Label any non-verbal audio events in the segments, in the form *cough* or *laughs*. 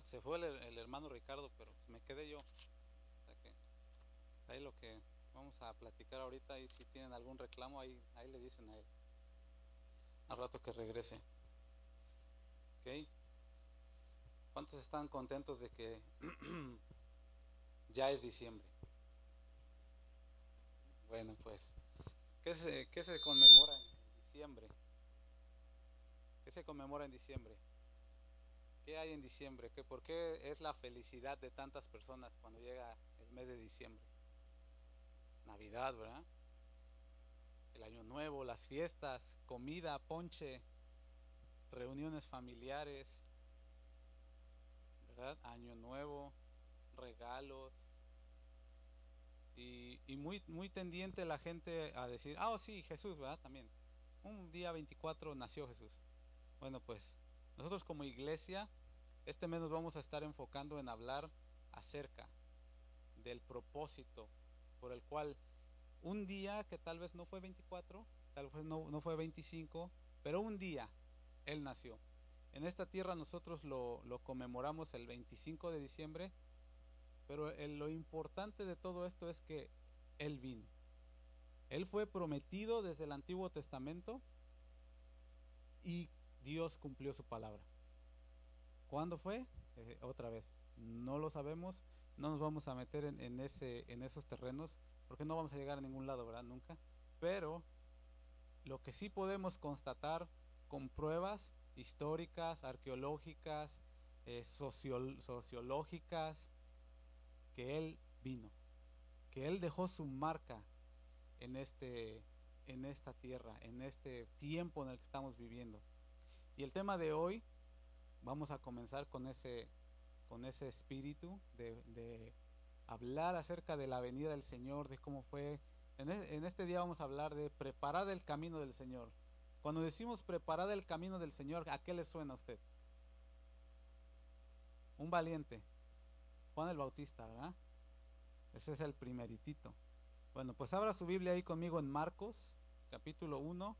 Se fue el, hermano Ricardo, pero me quedé yo. ahí lo que vamos a platicar ahorita y si tienen algún reclamo, ahí, ahí le dicen a él. Al rato que regrese. ¿Ok? ¿Cuántos están contentos de que *clears throat* ya es diciembre? Bueno, pues, ¿qué se, qué se conmemora en diciembre? ¿Qué se conmemora en diciembre? ¿Qué hay en diciembre? ¿Qué, ¿Por qué es la felicidad de tantas personas cuando llega el mes de diciembre? Navidad, ¿verdad? El año nuevo, las fiestas, comida, ponche, reuniones familiares, ¿verdad? Año nuevo, regalos. Y, muy, muy tendiente la gente a decir, ah, oh, sí, Jesús, ¿verdad? También. Un día 24 nació Jesús. Bueno, pues nosotros como iglesia, este mes nos vamos a estar enfocando en hablar acerca del propósito por el cual un día que tal vez no fue 24, tal vez no, fue 25, pero un día Él nació. En esta tierra nosotros lo, lo conmemoramos el 25 de diciembre, pero lo importante de todo esto es que Él vino. Él fue prometido desde el Antiguo Testamento y Dios cumplió su palabra. ¿Cuándo fue? Eh, otra vez, no lo sabemos, no nos vamos a meter en, esos terrenos, porque no vamos a llegar a ningún lado, ¿verdad? Nunca. Pero lo que sí podemos constatar con pruebas históricas, arqueológicas, eh, sociológicas, que Él vino, que Él dejó su marca este, en esta tierra, en este tiempo en el que estamos viviendo. Y el tema de hoy, vamos a comenzar con ese, con ese espíritu de, hablar acerca de la venida del Señor, de cómo fue. En, e, en, este día vamos a hablar de preparar el camino del Señor. Cuando decimos preparar el camino del Señor, ¿a qué le suena a usted? Un valiente. Juan el Bautista, ¿verdad? Ese es el primeritito. Bueno, pues abra su Biblia ahí conmigo en Marcos, capítulo 1,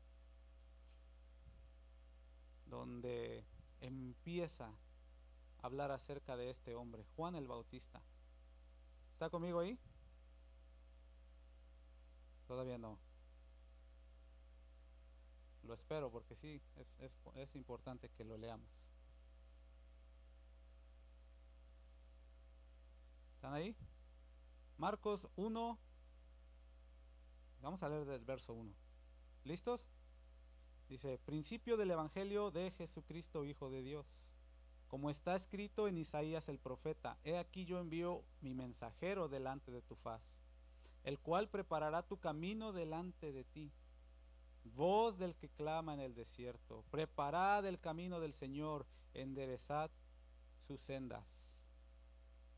donde empieza a hablar acerca de este hombre, Juan el Bautista. ¿Está conmigo ahí? Todavía no. Lo espero porque sí, es, es importante que lo leamos. ¿Están ahí? Marcos 1. Vamos a leer del verso 1. ¿Listos? Dice, principio del Evangelio de Jesucristo, Hijo de Dios. Como está escrito en Isaías el profeta, he aquí yo envío mi mensajero delante de tu faz, el cual preparará tu camino delante de ti. Voz del que clama en el desierto, preparad el camino del Señor, enderezad sus sendas.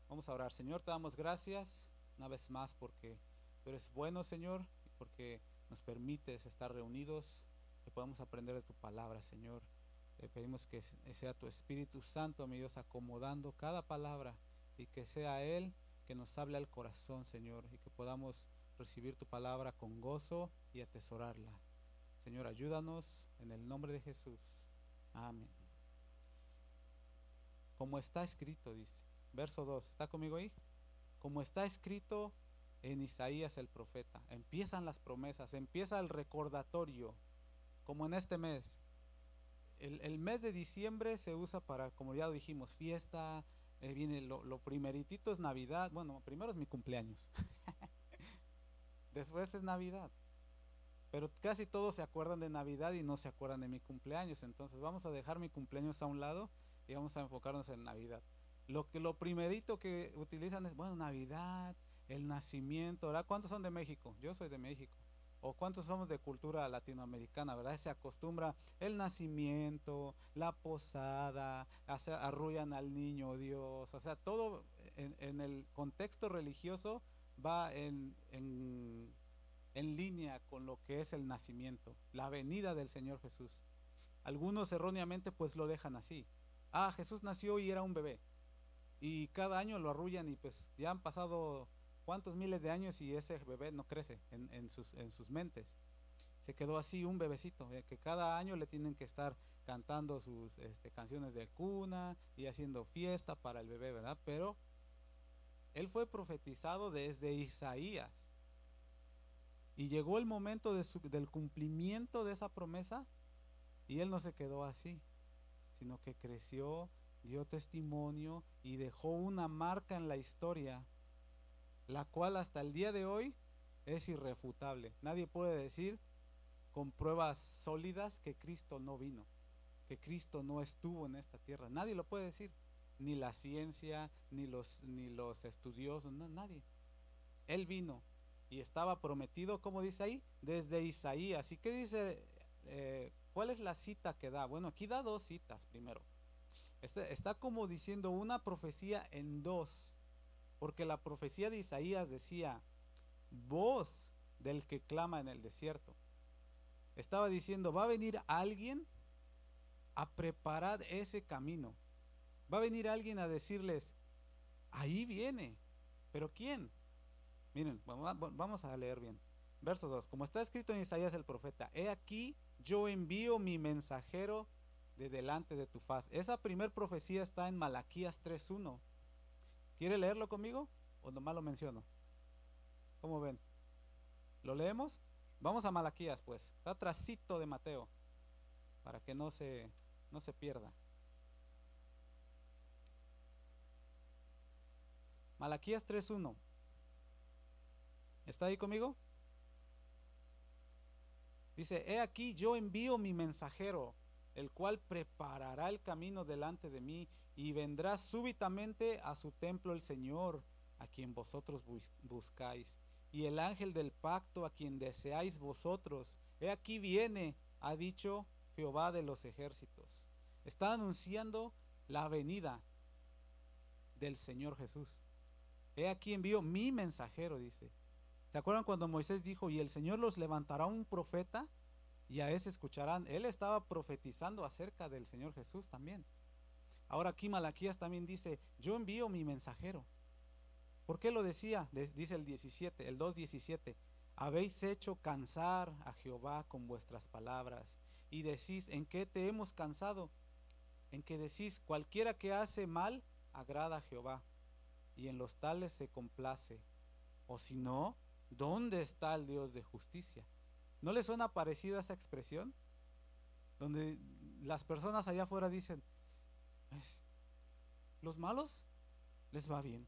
Vamos a orar. Señor, te damos gracias una vez más porque tú eres bueno, Señor, porque nos permites estar reunidos que podamos aprender de tu palabra, Señor. Te pedimos que sea tu Espíritu Santo, mi Dios, acomodando cada palabra y que sea Él que nos hable al corazón, Señor, y que podamos recibir tu palabra con gozo y atesorarla. Señor, ayúdanos en el nombre de Jesús. Amén. Como está escrito, dice, verso 2, ¿está conmigo ahí? Como está escrito en Isaías el profeta, empiezan las promesas, empieza el recordatorio como en este mes. El, mes de diciembre se usa para, como ya dijimos, fiesta, eh, viene lo, lo, primeritito es Navidad, bueno, primero es mi cumpleaños, *laughs* después es Navidad, pero casi todos se acuerdan de Navidad y no se acuerdan de mi cumpleaños, entonces vamos a dejar mi cumpleaños a un lado y vamos a enfocarnos en Navidad. Lo que lo primerito que utilizan es, bueno, Navidad, el nacimiento, ¿verdad? ¿Cuántos son de México? Yo soy de México o cuántos somos de cultura latinoamericana, ¿verdad? Se acostumbra el nacimiento, la posada, arrullan al niño Dios, o sea, todo en, el contexto religioso va en, en, en línea con lo que es el nacimiento, la venida del Señor Jesús. Algunos erróneamente pues lo dejan así. Ah, Jesús nació y era un bebé. Y cada año lo arrullan y pues ya han pasado cuántos miles de años y ese bebé no crece en, sus, en sus mentes. Se quedó así un bebecito, eh, que cada año le tienen que estar cantando sus este, canciones de cuna y haciendo fiesta para el bebé, ¿verdad? Pero él fue profetizado desde Isaías. Y llegó el momento del cumplimiento de esa promesa y él no se quedó así, sino que creció, dio testimonio y dejó una marca en la historia, la cual hasta el día de hoy es irrefutable. Nadie puede decir con pruebas sólidas que Cristo no vino que Cristo no estuvo en esta tierra. Nadie lo puede decir, ni la ciencia, ni los, ni los estudiosos, nadie. Él vino y estaba prometido, como dice ahí, desde Isaías. ¿Y qué dice? Eh, ¿Cuál es la cita que da? Bueno, aquí da dos citas primero. Está, está como diciendo una profecía en dos, porque la profecía de Isaías decía, voz del que clama en el desierto. Estaba diciendo, va a venir alguien a preparar ese camino. Va a venir alguien a decirles, ahí viene, pero ¿quién? Miren, vamos a leer bien. Verso 2, como está escrito en Isaías el profeta, he aquí yo envío mi mensajero de delante de tu faz. Esa primer profecía está en Malaquías 3.1. ¿Quiere leerlo conmigo o nomás lo menciono? ¿Cómo ven? ¿Lo leemos? Vamos a Malaquías pues, está trasito de Mateo, para que no se no se pierda. Malaquías 3.1. ¿Está ahí conmigo? Dice, he aquí yo envío mi mensajero, el cual preparará el camino delante de mí, y vendrá súbitamente a su templo el Señor, a quien vosotros buscáis, y el ángel del pacto, a quien deseáis vosotros. He aquí viene, ha dicho Jehová de los ejércitos. Está anunciando la venida del Señor Jesús. He aquí envío mi mensajero, dice. ¿Se acuerdan cuando Moisés dijo, y el Señor los levantará un profeta y a ese escucharán? Él estaba profetizando acerca del Señor Jesús también. Ahora aquí Malaquías también dice, yo envío mi mensajero. ¿Por qué lo decía? Dice el 17, el 2.17. Habéis hecho cansar a Jehová con vuestras palabras y decís, ¿en qué te hemos cansado? en que decís, cualquiera que hace mal, agrada a Jehová, y en los tales se complace. O si no, ¿dónde está el Dios de justicia? ¿No le suena parecida esa expresión? Donde las personas allá afuera dicen, los malos les va bien.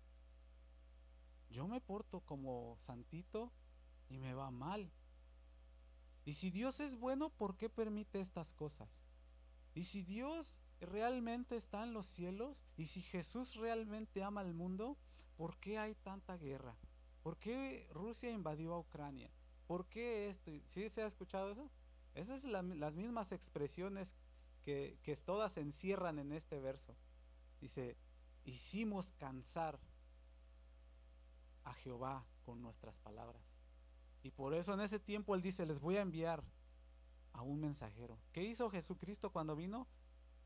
Yo me porto como santito y me va mal. Y si Dios es bueno, ¿por qué permite estas cosas? Y si Dios realmente está en los cielos y si Jesús realmente ama al mundo, ¿por qué hay tanta guerra? ¿Por qué Rusia invadió a Ucrania? ¿Por qué esto? ¿Sí se ha escuchado eso? Esas son las mismas expresiones que, todas se encierran en este verso. Dice, hicimos cansar a Jehová con nuestras palabras. Y por eso en ese tiempo Él dice, les voy a enviar a un mensajero. ¿Qué hizo Jesucristo cuando vino?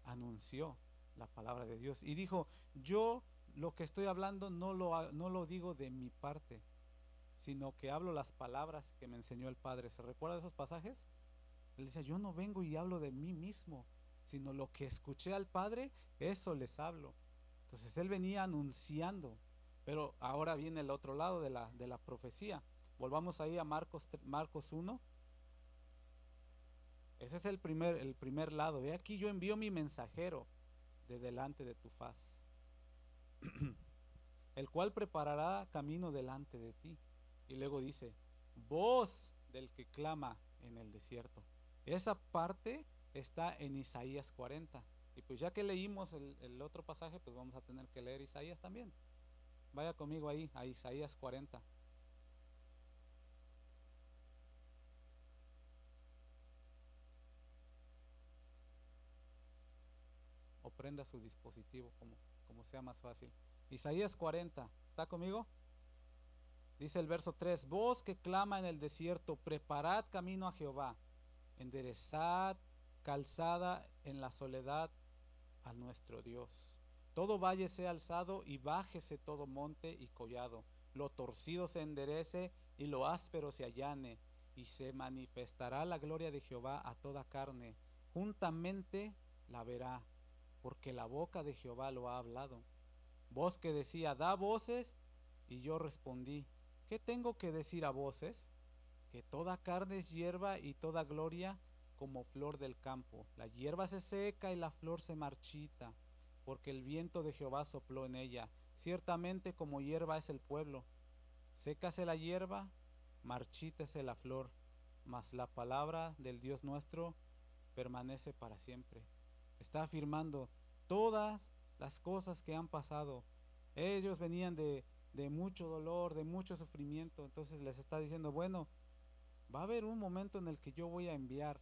anunció la palabra de Dios y dijo, yo lo que estoy hablando no lo, no lo digo de mi parte, sino que hablo las palabras que me enseñó el Padre. ¿Se recuerda de esos pasajes? Él dice, yo no vengo y hablo de mí mismo, sino lo que escuché al Padre, eso les hablo. Entonces él venía anunciando, pero ahora viene el otro lado de la, de la profecía. Volvamos ahí a Marcos, Marcos 1, ese es el primer, el primer lado. Ve aquí, yo envío mi mensajero de delante de tu faz, *clears throat* el cual preparará camino delante de ti. Y luego dice, voz del que clama en el desierto. Esa parte está en Isaías 40. Y pues ya que leímos el, otro pasaje, pues vamos a tener que leer Isaías también. Vaya conmigo ahí, a Isaías 40. prenda su dispositivo como, como sea más fácil. Isaías 40, ¿está conmigo? Dice el verso 3, voz que clama en el desierto, preparad camino a Jehová, enderezad calzada en la soledad a nuestro Dios. Todo valle sea alzado y bájese todo monte y collado. Lo torcido se enderece y lo áspero se allane, y se manifestará la gloria de Jehová a toda carne. Juntamente la verá, porque la boca de Jehová lo ha hablado. Voz que decía, da voces, y yo respondí, ¿qué tengo que decir a voces? Que toda carne es hierba y toda gloria como flor del campo. La hierba se seca y la flor se marchita, porque el viento de Jehová sopló en ella. Ciertamente como hierba es el pueblo. Sécase la hierba, marchítese la flor, mas la palabra del Dios nuestro permanece para siempre. Está afirmando todas las cosas que han pasado. Ellos venían de, de mucho dolor, de mucho sufrimiento. Entonces les está diciendo, bueno, va a haber un momento en el que yo voy a enviar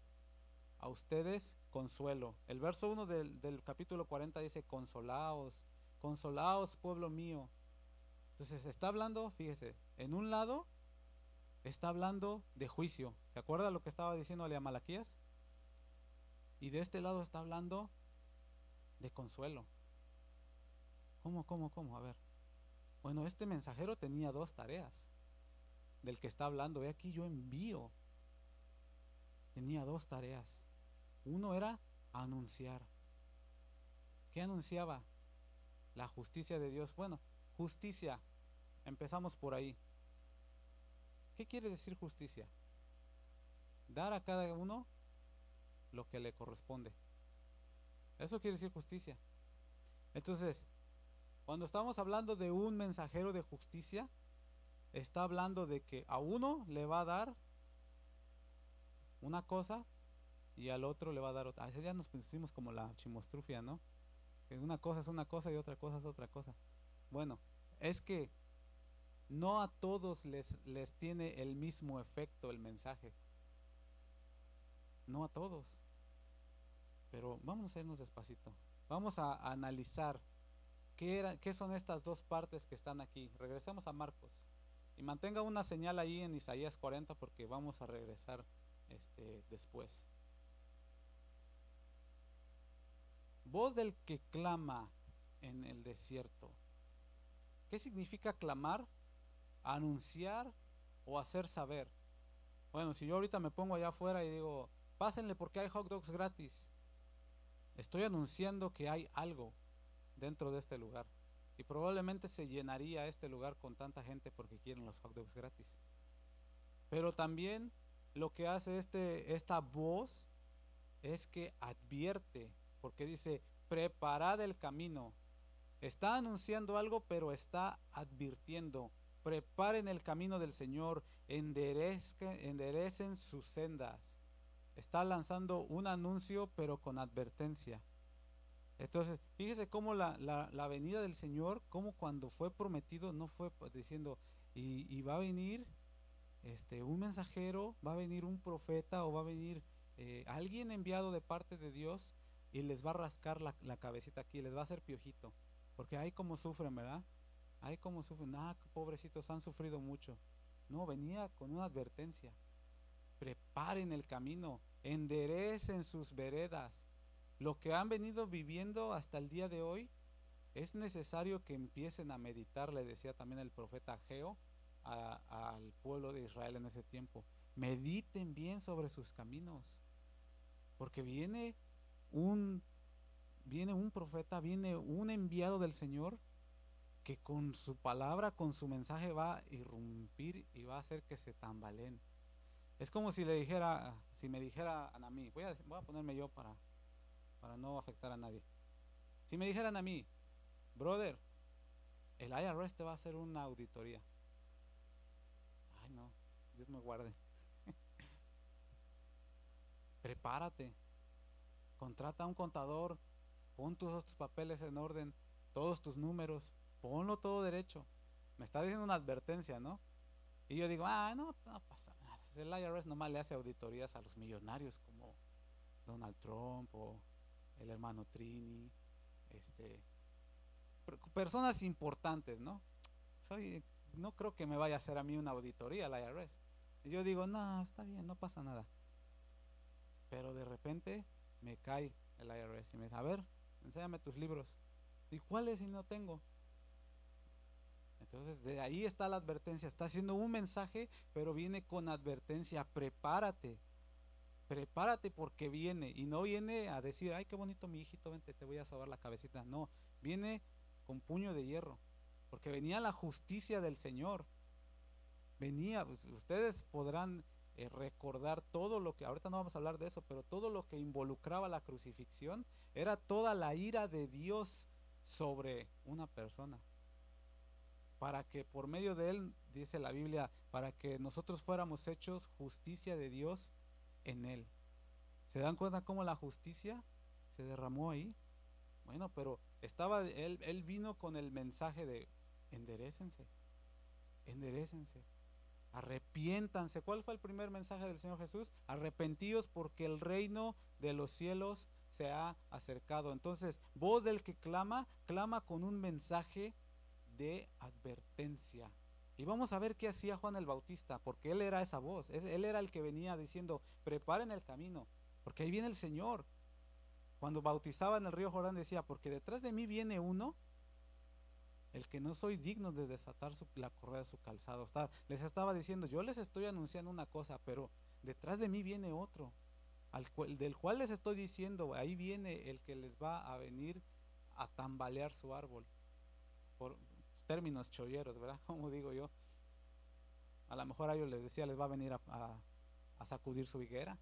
a ustedes consuelo. El verso 1 del, del, capítulo 40 dice, consolaos, consolaos pueblo mío. Entonces está hablando, fíjese, en un lado está hablando de juicio. ¿Se acuerda lo que estaba diciéndole a Malaquías? Y de este lado está hablando de consuelo. ¿Cómo, cómo, cómo? A ver. Bueno, este mensajero tenía dos tareas. Del que está hablando, ve aquí yo envío. Tenía dos tareas. Uno era anunciar. ¿Qué anunciaba? La justicia de Dios. Bueno, justicia. Empezamos por ahí. ¿Qué quiere decir justicia? Dar a cada uno lo que le corresponde. Eso quiere decir justicia. Entonces, cuando estamos hablando de un mensajero de justicia, está hablando de que a uno le va a dar una cosa y al otro le va a dar otra. Ya nos pusimos como la chimostrufia, ¿no? Que una cosa es una cosa y otra cosa es otra cosa. Bueno, es que no a todos les, les tiene el mismo efecto el mensaje. No a todos. Pero vamos a irnos despacito. Vamos a, analizar qué, era, qué son estas dos partes que están aquí. Regresemos a Marcos. Y mantenga una señal ahí en Isaías 40 porque vamos a regresar este, después. Voz del que clama en el desierto. ¿Qué significa clamar? Anunciar o hacer saber. Bueno, si yo ahorita me pongo allá afuera y digo, pásenle porque hay hot dogs gratis. Estoy anunciando que hay algo dentro de este lugar. Y probablemente se llenaría este lugar con tanta gente porque quieren los hot dogs gratis. Pero también lo que hace este, esta voz es que advierte, porque dice, preparad el camino. Está anunciando algo, pero está advirtiendo. Preparen el camino del Señor, enderecen sus sendas. Está lanzando un anuncio, pero con advertencia. Entonces, fíjese cómo la, la, venida del Señor, como cuando fue prometido, no fue diciendo, y, y, va a venir este, un mensajero, va a venir un profeta o va a venir eh, alguien enviado de parte de Dios y les va a rascar la, la, cabecita aquí, les va a hacer piojito. Porque hay como sufren, ¿verdad? Hay como sufren, ah, pobrecitos, han sufrido mucho. No, venía con una advertencia. Preparen el camino, enderecen sus veredas lo que han venido viviendo hasta el día de hoy, es necesario que empiecen a meditar, le decía también el profeta Geo al pueblo de Israel en ese tiempo. Mediten bien sobre sus caminos, porque viene un, viene un profeta, viene un enviado del Señor que con su palabra, con su mensaje va a irrumpir y va a hacer que se tambaleen. Es como si le dijera, si me dijera a mí, voy a, voy a ponerme yo para para no afectar a nadie. Si me dijeran a mí, brother, el IRS te va a hacer una auditoría. Ay, no, Dios me guarde. *laughs* Prepárate. Contrata a un contador. Pon tus, tus papeles en orden. Todos tus números. Ponlo todo derecho. Me está diciendo una advertencia, ¿no? Y yo digo, ah, no, no pasa nada. El IRS nomás le hace auditorías a los millonarios como Donald Trump o el hermano Trini, este, personas importantes, ¿no? Soy, no creo que me vaya a hacer a mí una auditoría la IRS. Y yo digo, no, está bien, no pasa nada. Pero de repente me cae el IRS y me dice, a ver, enséñame tus libros. ¿Y cuáles si no tengo? Entonces de ahí está la advertencia. Está haciendo un mensaje, pero viene con advertencia. Prepárate. prepárate porque viene. Y no viene a decir, ay, qué bonito mi hijito, vente, te voy a salvar la cabecita. No, viene con puño de hierro, porque venía la justicia del Señor. Venía, ustedes podrán eh, recordar todo lo que, ahorita no vamos a hablar de eso, pero todo lo que involucraba la crucifixión era toda la ira de Dios sobre una persona. Para que por medio de él, dice la Biblia, para que nosotros fuéramos hechos justicia de Dios en él. ¿Se dan cuenta cómo la justicia se derramó ahí? Bueno, pero estaba él, él vino con el mensaje de enderecense, enderecense, arrepiéntanse. ¿Cuál fue el primer mensaje del Señor Jesús? Arrepentíos porque el reino de los cielos se ha acercado. Entonces, voz del que clama, clama con un mensaje de advertencia. Y vamos a ver qué hacía Juan el Bautista, porque él era esa voz, él era el que venía diciendo, preparen el camino, porque ahí viene el Señor. Cuando bautizaba en el río Jordán decía, porque detrás de mí viene uno, el que no soy digno de desatar la correa de su calzado. les estaba diciendo, yo les estoy anunciando una cosa, pero detrás de mí viene otro, al del cual les estoy diciendo, ahí viene el que les va a venir a tambalear su árbol. Por, términos cholleros, ¿verdad? *laughs* Como digo yo. A lo mejor a ellos les decía, les va a venir a, sacudir su higuera.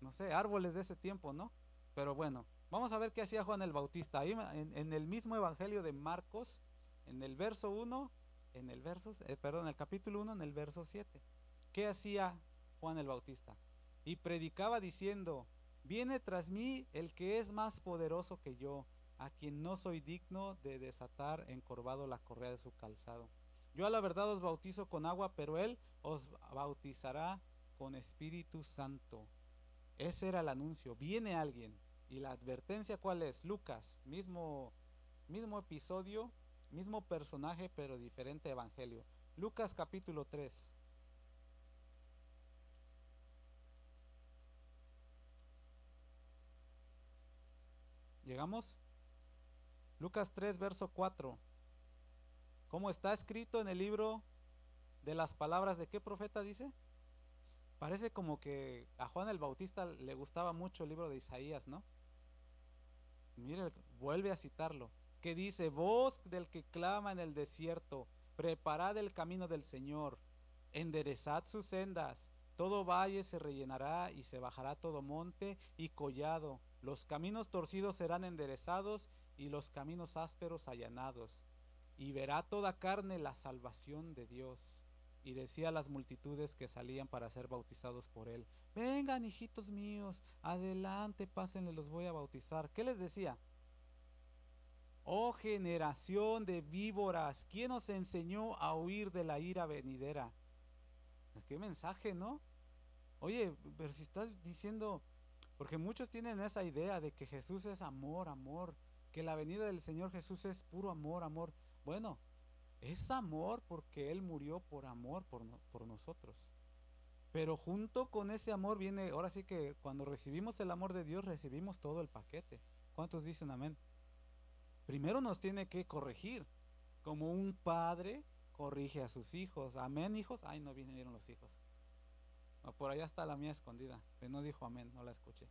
No sé, árboles de ese tiempo, ¿no? Pero bueno, vamos a ver qué hacía Juan el Bautista. Ahí en, el mismo evangelio de Marcos, en el verso 1, en el eh, perdón, el capítulo 1, en el verso 7. ¿Qué hacía Juan el Bautista? Y predicaba diciendo, viene tras mí el que es más poderoso que yo a quien no soy digno de desatar encorvado la correa de su calzado. Yo a la verdad os bautizo con agua, pero él os bautizará con Espíritu Santo. Ese era el anuncio. Viene alguien. Y la advertencia cuál es? Lucas, mismo, mismo episodio, mismo personaje, pero diferente evangelio. Lucas capítulo 3. ¿Llegamos? Lucas 3, verso 4. Como está escrito en el libro de las palabras de qué profeta dice? Parece como que a Juan el Bautista le gustaba mucho el libro de Isaías, ¿no? Mire, vuelve a citarlo. Que dice, voz del que clama en el desierto, preparad el camino del Señor, enderezad sus sendas, todo valle se rellenará y se bajará todo monte y collado, los caminos torcidos serán enderezados y los caminos ásperos allanados, y verá toda carne la salvación de Dios. Y decía a las multitudes que salían para ser bautizados por él, vengan hijitos míos, adelante, pásenle, los voy a bautizar. ¿Qué les decía? Oh generación de víboras, ¿quién os enseñó a huir de la ira venidera? Qué mensaje, ¿no? Oye, pero si estás diciendo, porque muchos tienen esa idea de que Jesús es amor, amor, que la venida del Señor Jesús es puro amor, amor. Bueno, es amor porque Él murió por amor por, por nosotros. Pero junto con ese amor viene, ahora sí que cuando recibimos el amor de Dios recibimos todo el paquete. ¿Cuántos dicen amén? Primero nos tiene que corregir, como un padre corrige a sus hijos. Amén, hijos. Ay, no vinieron los hijos. por allá está la mía escondida. Pero no dijo amén, no la escuché.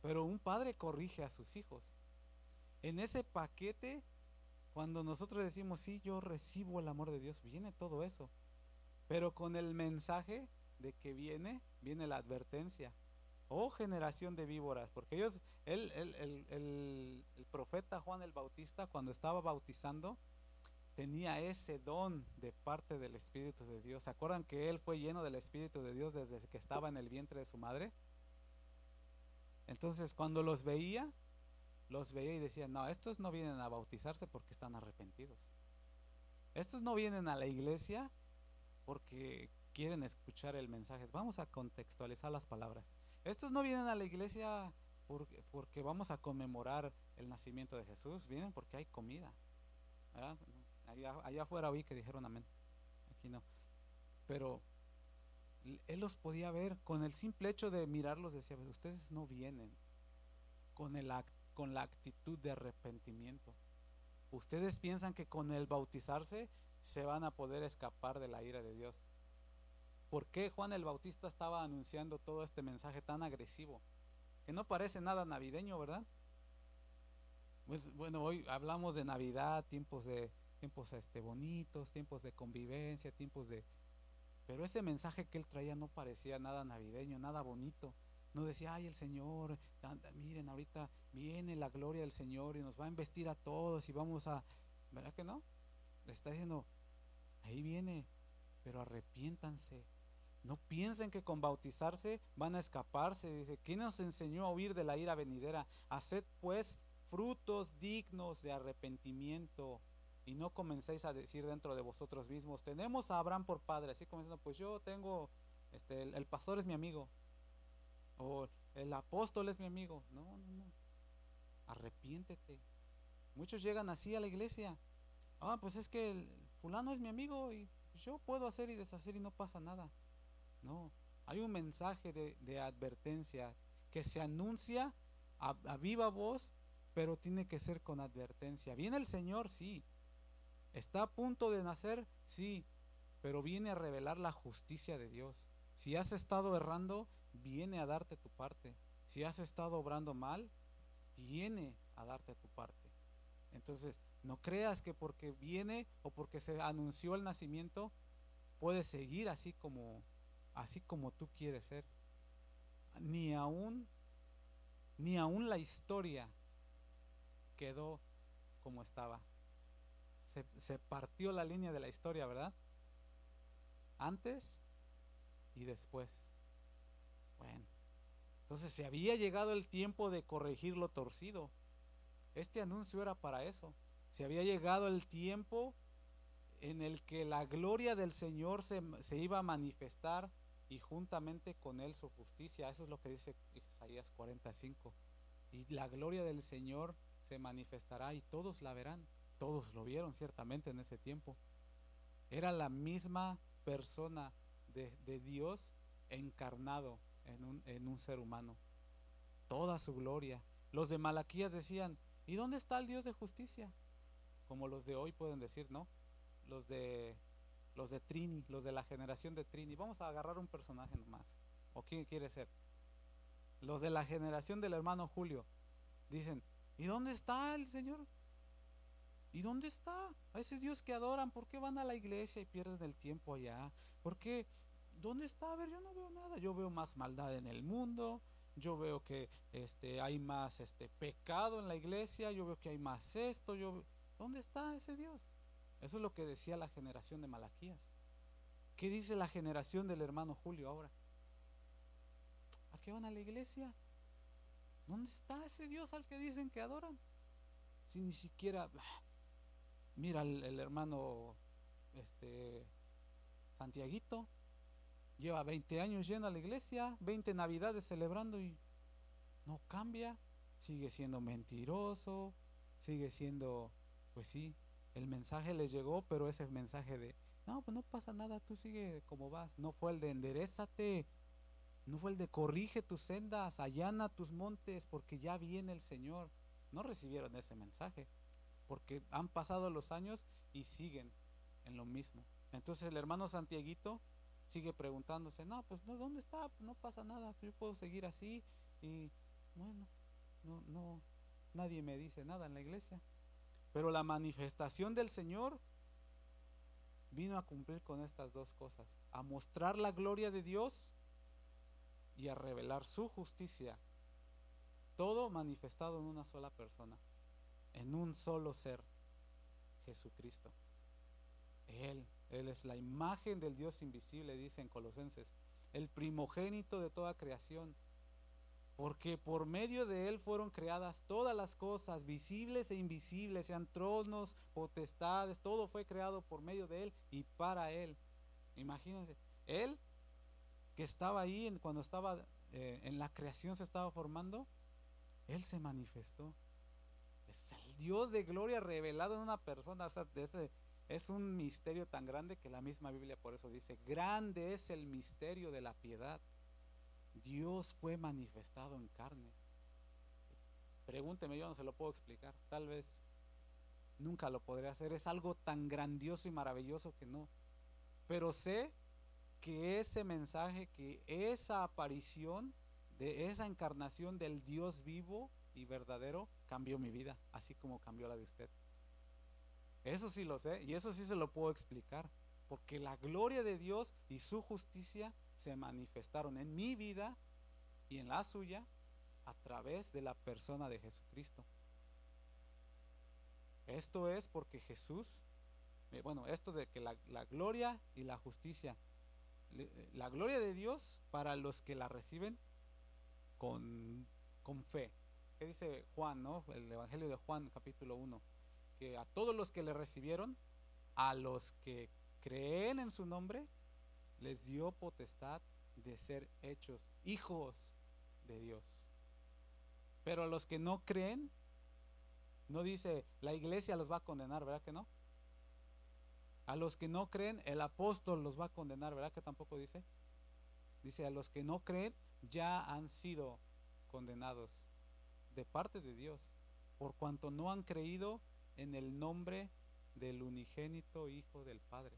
Pero un padre corrige a sus hijos. En ese paquete, cuando nosotros decimos, sí, yo recibo el amor de Dios, viene todo eso. Pero con el mensaje de que viene, viene la advertencia. Oh generación de víboras, porque ellos, el, el, profeta Juan el Bautista, cuando estaba bautizando, tenía ese don de parte del Espíritu de Dios. ¿Se acuerdan que él fue lleno del Espíritu de Dios desde que estaba en el vientre de su madre? Entonces, cuando los veía, los veía y decía, no, estos no vienen a bautizarse porque están arrepentidos. Estos no vienen a la iglesia porque quieren escuchar el mensaje. Vamos a contextualizar las palabras. Estos no vienen a la iglesia porque, porque vamos a conmemorar el nacimiento de Jesús. Vienen porque hay comida. Allá, allá afuera oí que dijeron amén. Aquí no. Pero él los podía ver con el simple hecho de mirarlos. Decía, ustedes no vienen con el con la actitud de arrepentimiento. Ustedes piensan que con el bautizarse se van a poder escapar de la ira de Dios. Por qué Juan el Bautista estaba anunciando todo este mensaje tan agresivo, que no parece nada navideño, ¿verdad? Pues bueno, hoy hablamos de Navidad, tiempos de tiempos este bonitos, tiempos de convivencia, tiempos de pero ese mensaje que él traía no parecía nada navideño, nada bonito. No decía, ay, el Señor, miren, ahorita viene la gloria del Señor y nos va a investir a todos y vamos a... ¿Verdad que no? Le está diciendo, ahí viene, pero arrepiéntanse. No piensen que con bautizarse van a escaparse. Dice, ¿quién nos enseñó a huir de la ira venidera? Haced pues frutos dignos de arrepentimiento y no comencéis a decir dentro de vosotros mismos, tenemos a Abraham por padre, así como diciendo, pues yo tengo, este, el, pastor es mi amigo, o el apóstol es mi amigo. No, no, no. Arrepiéntete. Muchos llegan así a la iglesia. Ah, pues es que el fulano es mi amigo y yo puedo hacer y deshacer y no pasa nada. No, hay un mensaje de, advertencia que se anuncia a, a viva voz, pero tiene que ser con advertencia. Viene el Señor, sí, ¿Está a punto de nacer? Sí, pero viene a revelar la justicia de Dios. Si has estado errando, viene a darte tu parte. Si has estado obrando mal, viene a darte tu parte. Entonces, no creas que porque viene o porque se anunció el nacimiento, puedes seguir así como así como tú quieres ser. Ni aún ni aún la historia quedó como estaba se, partió la línea de la historia, ¿verdad? Antes y después. Bueno, entonces se había llegado el tiempo de corregir lo torcido. Este anuncio era para eso. Se había llegado el tiempo en el que la gloria del Señor se, se, iba a manifestar y juntamente con él su justicia. Eso es lo que dice Isaías 45. Y la gloria del Señor se manifestará y todos la verán. Todos lo vieron ciertamente en ese tiempo. Era la misma persona de, Dios encarnado en un, en un ser humano. Toda su gloria. Los de Malaquías decían, ¿y dónde está el Dios de justicia? Como los de hoy pueden decir, ¿no? Los de los de Trini, los de la generación de Trini. Vamos a agarrar un personaje nomás. ¿O quién quiere ser? Los de la generación del hermano Julio dicen, ¿y dónde está el Señor? ¿Y dónde está? A ese Dios que adoran, ¿por qué van a la iglesia y pierden el tiempo allá? ¿Por qué? ¿Dónde está? A ver, yo no veo nada. Yo veo más maldad en el mundo. Yo veo que este, hay más este, pecado en la iglesia. Yo veo que hay más esto. Yo, ¿Dónde está ese Dios? Eso es lo que decía la generación de Malaquías. ¿Qué dice la generación del hermano Julio ahora? ¿A qué van a la iglesia? ¿Dónde está ese Dios al que dicen que adoran? Si ni siquiera *sighs* Mira el, hermano este Santiaguito, lleva 20 años yendo a la iglesia, 20 navidades celebrando y no cambia, sigue siendo mentiroso, sigue siendo, pues sí, el mensaje le llegó, pero ese mensaje de, no, pues no pasa nada, tú sigue como vas, no fue el de enderezate, no fue el de corrige tus sendas, allana tus montes, porque ya viene el Señor. No recibieron ese mensaje porque han pasado los años y siguen en lo mismo. Entonces el hermano Santiaguito sigue preguntándose, no, pues no, ¿dónde está? No pasa nada, yo puedo seguir así y bueno, no, no, nadie me dice nada en la iglesia. Pero la manifestación del Señor vino a cumplir con estas dos cosas, a mostrar la gloria de Dios y a revelar su justicia. Todo manifestado en una sola persona en un solo ser, Jesucristo. Él, Él es la imagen del Dios invisible, dice en Colosenses, el primogénito de toda creación, porque por medio de Él fueron creadas todas las cosas, visibles e invisibles, sean tronos, potestades, todo fue creado por medio de Él y para Él. Imagínense, Él que estaba ahí cuando estaba eh, en la creación se estaba formando, Él se manifestó. Es el Dios de gloria revelado en una persona. Sea, es un misterio tan grande que la misma Biblia por eso dice, grande es el misterio de la piedad. Dios fue manifestado en carne. Pregúnteme, yo no se lo puedo explicar. Tal vez nunca lo podré hacer. Es algo tan grandioso y maravilloso que no. Pero sé que ese mensaje, que esa aparición de esa encarnación del Dios vivo y verdadero cambió mi vida, así como cambió la de usted. Eso sí lo sé y eso sí se lo puedo explicar, porque la gloria de Dios y su justicia se manifestaron en mi vida y en la suya a través de la persona de Jesucristo. Esto es porque Jesús, eh, bueno, esto de que la, gloria y la justicia, eh, la gloria de Dios para los que la reciben con, con fe. ¿Qué dice Juan, no? El Evangelio de Juan, capítulo 1. Que a todos los que le recibieron, a los que creen en su nombre, les dio potestad de ser hechos hijos de Dios. Pero a los que no creen, no dice, la iglesia los va a condenar, ¿verdad que no? A los que no creen, el apóstol los va a condenar, ¿verdad que tampoco dice? Dice, a los que no creen ya han sido condenados de parte de Dios, por cuanto no han creído en el nombre del unigénito Hijo del Padre.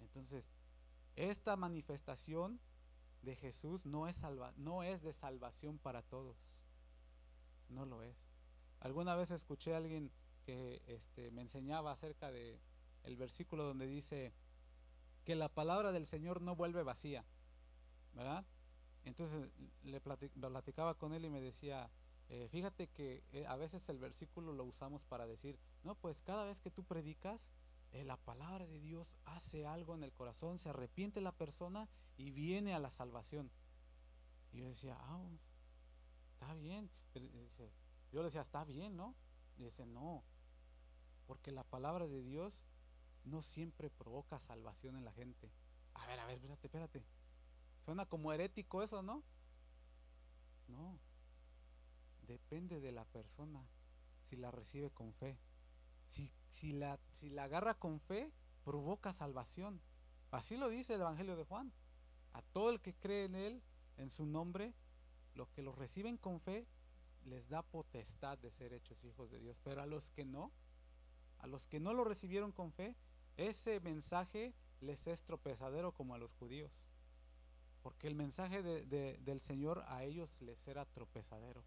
Entonces, esta manifestación de Jesús no es, salva, no es de salvación para todos. No lo es. Alguna vez escuché a alguien que este, me enseñaba acerca de versículo donde dice que la palabra del Señor no vuelve vacía, ¿verdad? Entonces le platicaba con él y me decía, eh, fíjate que eh, a veces el versículo lo usamos para decir, no, pues cada vez que tú predicas, la palabra de Dios hace algo en el corazón, se arrepiente la persona y viene a la salvación. Y yo decía, ah, está bien. yo le decía, está bien, ¿no? Dice, no, porque la palabra de Dios no siempre provoca salvación en la gente. A ver, a ver, espérate, espérate. Suena como herético eso, ¿no? No. Depende de la persona si la recibe con fe. Si, si, la, si la agarra con fe, provoca salvación. Así lo dice el Evangelio de Juan. A todo el que cree en Él, en su nombre, los que lo reciben con fe, les da potestad de ser hechos hijos de Dios. Pero a los que no, a los que no lo recibieron con fe, ese mensaje les es tropezadero como a los judíos. Porque el mensaje del Señor a ellos les era tropezadero.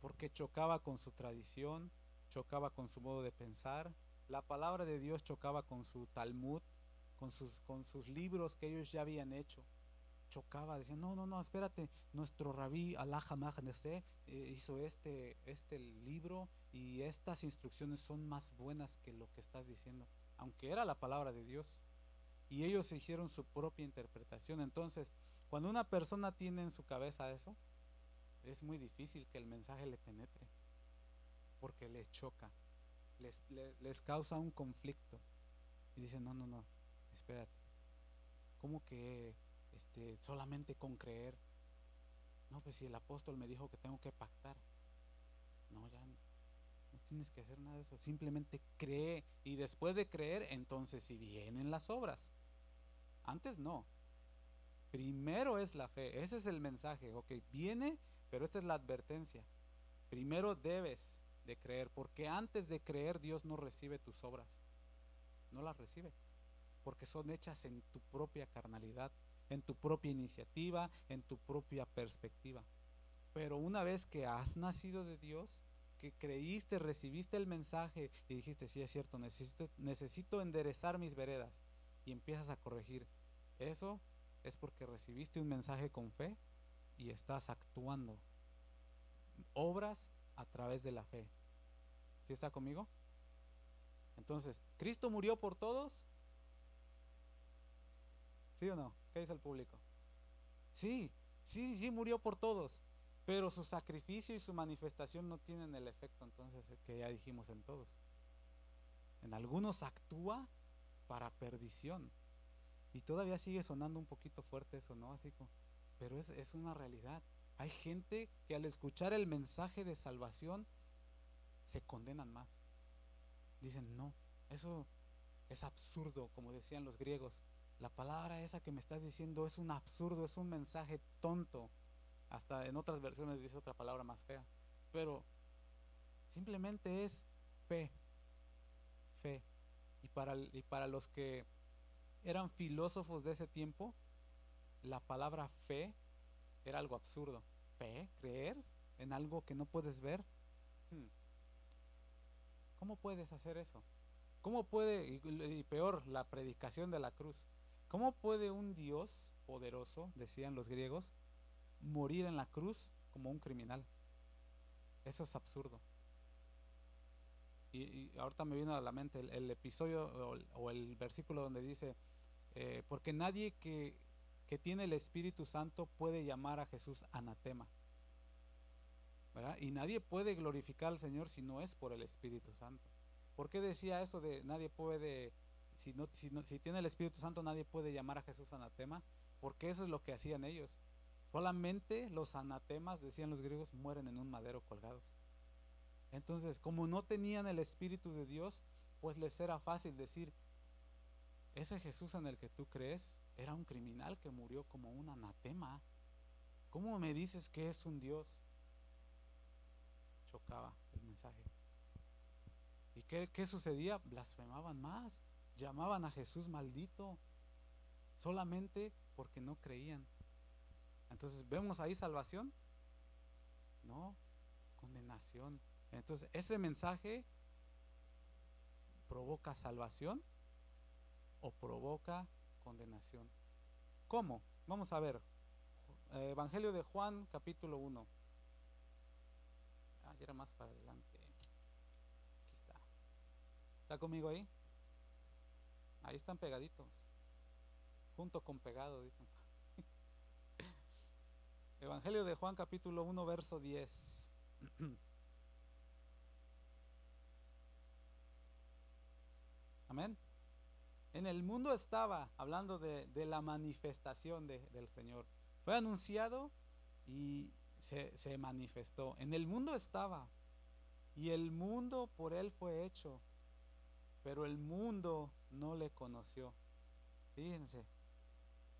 Porque chocaba con su tradición, chocaba con su modo de pensar. La palabra de Dios chocaba con su Talmud, con sus, con sus libros que ellos ya habían hecho. Chocaba, decían, no, no, no, espérate, nuestro rabí Allah eh, hizo este, este libro y estas instrucciones son más buenas que lo que estás diciendo, aunque era la palabra de Dios. Y ellos hicieron su propia interpretación. Entonces, cuando una persona tiene en su cabeza eso, es muy difícil que el mensaje le penetre, porque les choca, les, les causa un conflicto. Y dicen, no, no, no, espérate, ¿cómo que este, solamente con creer? No, pues si el apóstol me dijo que tengo que pactar. No, ya no, no tienes que hacer nada de eso. Simplemente cree. Y después de creer, entonces si vienen las obras. Antes no. Primero es la fe. Ese es el mensaje. Ok, viene, pero esta es la advertencia. Primero debes creer. Porque antes de creer, Dios no recibe tus obras. No las recibe porque son hechas en tu propia carnalidad, en tu propia iniciativa, en tu propia perspectiva. Pero una vez que has nacido de Dios, que creíste, recibiste el mensaje y dijiste, sí es cierto, necesito, necesito enderezar mis veredas y empiezas a corregir, eso es porque recibiste un mensaje con fe y estás actuando. Obras a través de la fe. ¿Sí está conmigo? Entonces, Cristo murió por todos, ¿Sí o no? ¿Qué dice el público? Sí, sí, sí, murió por todos. Pero su sacrificio y su manifestación no tienen el efecto entonces que ya dijimos en todos. En algunos actúa para perdición. Y todavía sigue sonando un poquito fuerte eso, ¿no? Así como, pero es, es una realidad. Hay gente que al escuchar el mensaje de salvación se condenan más. Dicen, no, eso es absurdo, como decían los griegos la palabra esa que me estás diciendo es un absurdo, es un mensaje tonto. Hasta en otras versiones dice otra palabra más fea. Pero simplemente es fe. Fe. Y para, y para los que eran filósofos de ese tiempo, la palabra fe era algo absurdo. Fe, creer en algo que no puedes ver. Hmm. ¿Cómo puedes hacer eso? ¿Cómo puede, y peor, la predicación de la cruz? ¿Cómo puede un Dios poderoso, decían los griegos, morir en la cruz como un criminal? Eso es absurdo. Y, ahorita me vino a la mente el, episodio o, el versículo donde dice, eh, porque nadie que, que tiene el Espíritu Santo puede llamar a Jesús anatema. Y nadie puede glorificar al Señor si no es por el Espíritu Santo. ¿Por qué decía eso de nadie puede, si, no, si, tiene el Espíritu Santo, nadie puede llamar a Jesús anatema? Porque eso es lo que hacían ellos. Solamente los anatemas, decían los griegos, mueren en un madero colgados. Entonces, como no tenían el Espíritu de Dios, pues les era fácil decir, ese Jesús en el que tú crees era un criminal que murió como un anatema. ¿Cómo me dices que es un Dios? Chocaba el mensaje. ¿Y qué, qué sucedía? Blasfemaban más, llamaban a Jesús maldito, solamente porque no creían. Entonces, ¿vemos ahí salvación? No, condenación. Entonces, ese mensaje provoca salvación o provoca condenación. ¿Cómo? Vamos a ver. Eh, Evangelio de Juan, capítulo 1. Era más para adelante. Aquí está. ¿Está conmigo ahí? Ahí están pegaditos. Junto con pegado, dicen. *laughs* Evangelio de Juan, capítulo 1, verso 10. *clears throat* Amén. En el mundo estaba, hablando de, la manifestación del Señor. Fue anunciado y se, manifestó. En el mundo estaba. Y el mundo por él fue hecho. Pero el mundo no le conoció. Fíjense,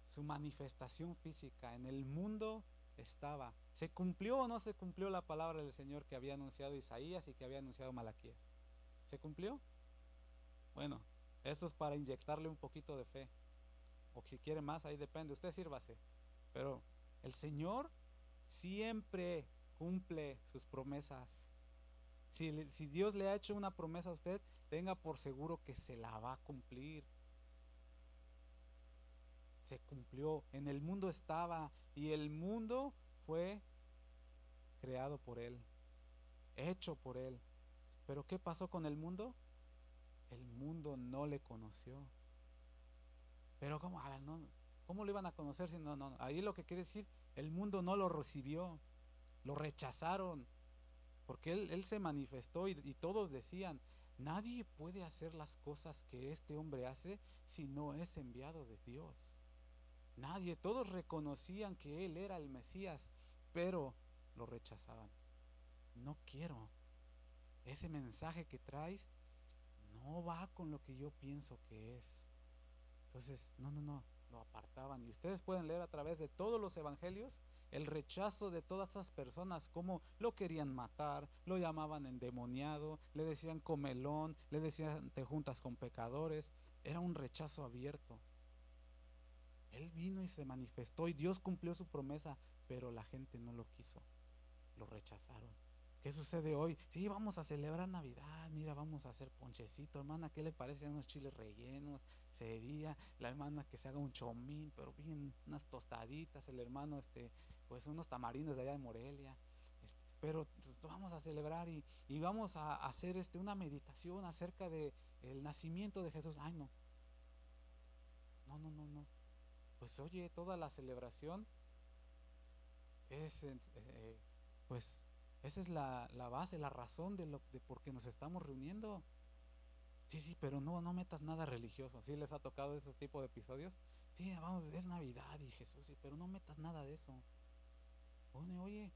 su manifestación física en el mundo estaba. ¿Se cumplió o no se cumplió la palabra del Señor que había anunciado Isaías y que había anunciado Malaquías? ¿Se cumplió? Bueno, esto es para inyectarle un poquito de fe. O si quiere más, ahí depende. Usted sírvase. Pero el Señor siempre cumple sus promesas. Si, Dios le ha hecho una promesa a usted, tenga por seguro que se la va a cumplir. Se cumplió. En el mundo estaba y el mundo fue creado por Él, hecho por Él. Pero ¿qué pasó con el mundo? el mundo no le conoció. Pero ¿cómo? ¿cómo lo iban a conocer si no, no? Ahí lo que quiere decir, el mundo no lo recibió, lo rechazaron, porque él, se manifestó y, y todos decían, nadie puede hacer las cosas que este hombre hace si no es enviado de Dios. Nadie, todos reconocían que él era el Mesías, pero lo rechazaban. No quiero. Ese mensaje que traes no va con lo que yo pienso que es. Entonces, no, no, no, lo apartaban. Y ustedes pueden leer a través de todos los evangelios el rechazo de todas esas personas, como lo querían matar, lo llamaban endemoniado, le decían comelón, le decían te juntas con pecadores. Era un rechazo abierto. Él vino y se manifestó y Dios cumplió su promesa, pero la gente no lo quiso. Lo rechazaron. ¿Qué sucede hoy? Sí, vamos a celebrar Navidad, mira, vamos a hacer ponchecito, hermana, ¿qué le parece unos chiles rellenos? Sería la hermana que se haga un chomín, pero bien unas tostaditas, el hermano, este, pues unos tamarindos de allá de Morelia. Este, pero pues, vamos a celebrar y, vamos a hacer este, una meditación acerca de el nacimiento de Jesús. Ay, no. No, no, no, no. Pues oye, toda la celebración es, eh, pues esa es la, base, la razón de, lo, de por qué nos estamos reuniendo. Sí, sí, pero no, no metas nada religioso. ¿Sí les ha tocado ese tipo de episodios? Sí, vamos, es Navidad y Jesús, sí, pero no metas nada de eso. Oye, oye,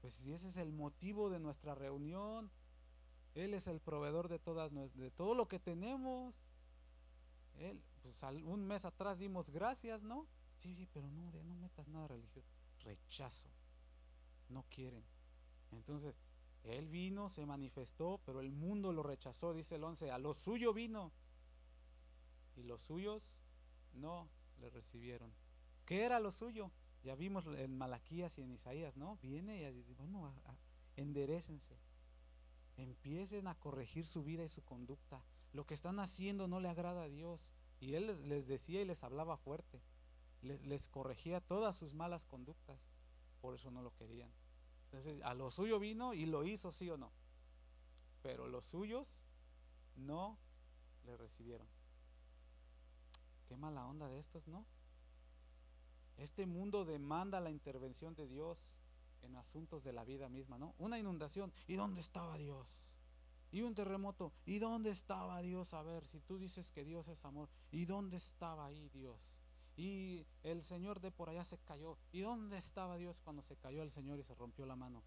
pues si ese es el motivo de nuestra reunión, Él es el proveedor de, todas, de todo lo que tenemos. Él, pues un mes atrás dimos gracias, ¿no? Sí, sí, pero no, no metas nada religioso. Rechazo. No quieren. Entonces, él vino, se manifestó, pero el mundo lo rechazó, dice el 11, a lo suyo vino. y los suyos no le recibieron. ¿Qué era lo suyo? Ya vimos en Malaquías y en Isaías, ¿no? Viene y dice, bueno, enderecense. Empiecen a corregir su vida y su conducta. Lo que están haciendo no le agrada a Dios. Y Él les, decía y les hablaba fuerte. Les, les corregía todas sus malas conductas. Por eso no lo querían. Entonces, a lo suyo vino y lo hizo, sí o no. Pero los suyos no le recibieron. Qué mala onda de estos, ¿no? Este mundo demanda la intervención de Dios en asuntos de la vida misma, ¿no? Una inundación, ¿y dónde estaba Dios? Y un terremoto, ¿y dónde estaba Dios? A ver, si tú dices que Dios es amor, ¿y dónde estaba ahí Dios? Y el Señor de por allá se cayó, ¿y dónde estaba Dios cuando se cayó el Señor y se rompió la mano?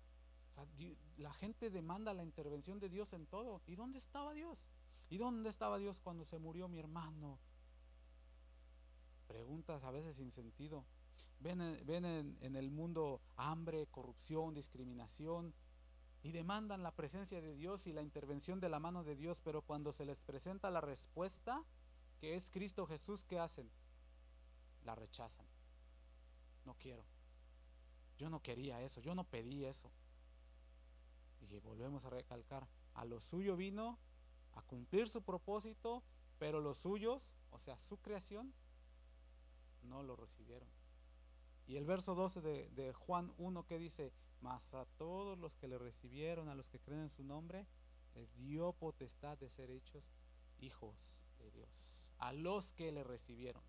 la gente demanda la intervención de Dios en todo, ¿y dónde estaba Dios? ¿Y dónde estaba Dios cuando se murió mi hermano? Preguntas a veces sin sentido. Ven, en, el mundo hambre, corrupción, discriminación y demandan la presencia de Dios y la intervención de la mano de Dios, pero cuando se les presenta la respuesta, que es Cristo Jesús, ¿qué hacen? La rechazan. No quiero. Yo no quería eso, yo no pedí eso. Y volvemos a recalcar, a lo suyo vino a cumplir su propósito, pero los suyos, o sea, su creación, no lo recibieron. Y el verso 12 de, Juan 1 que dice, mas a todos los que le recibieron, a los que creen en su nombre, les dio potestad de ser hechos hijos de Dios. A los que le recibieron,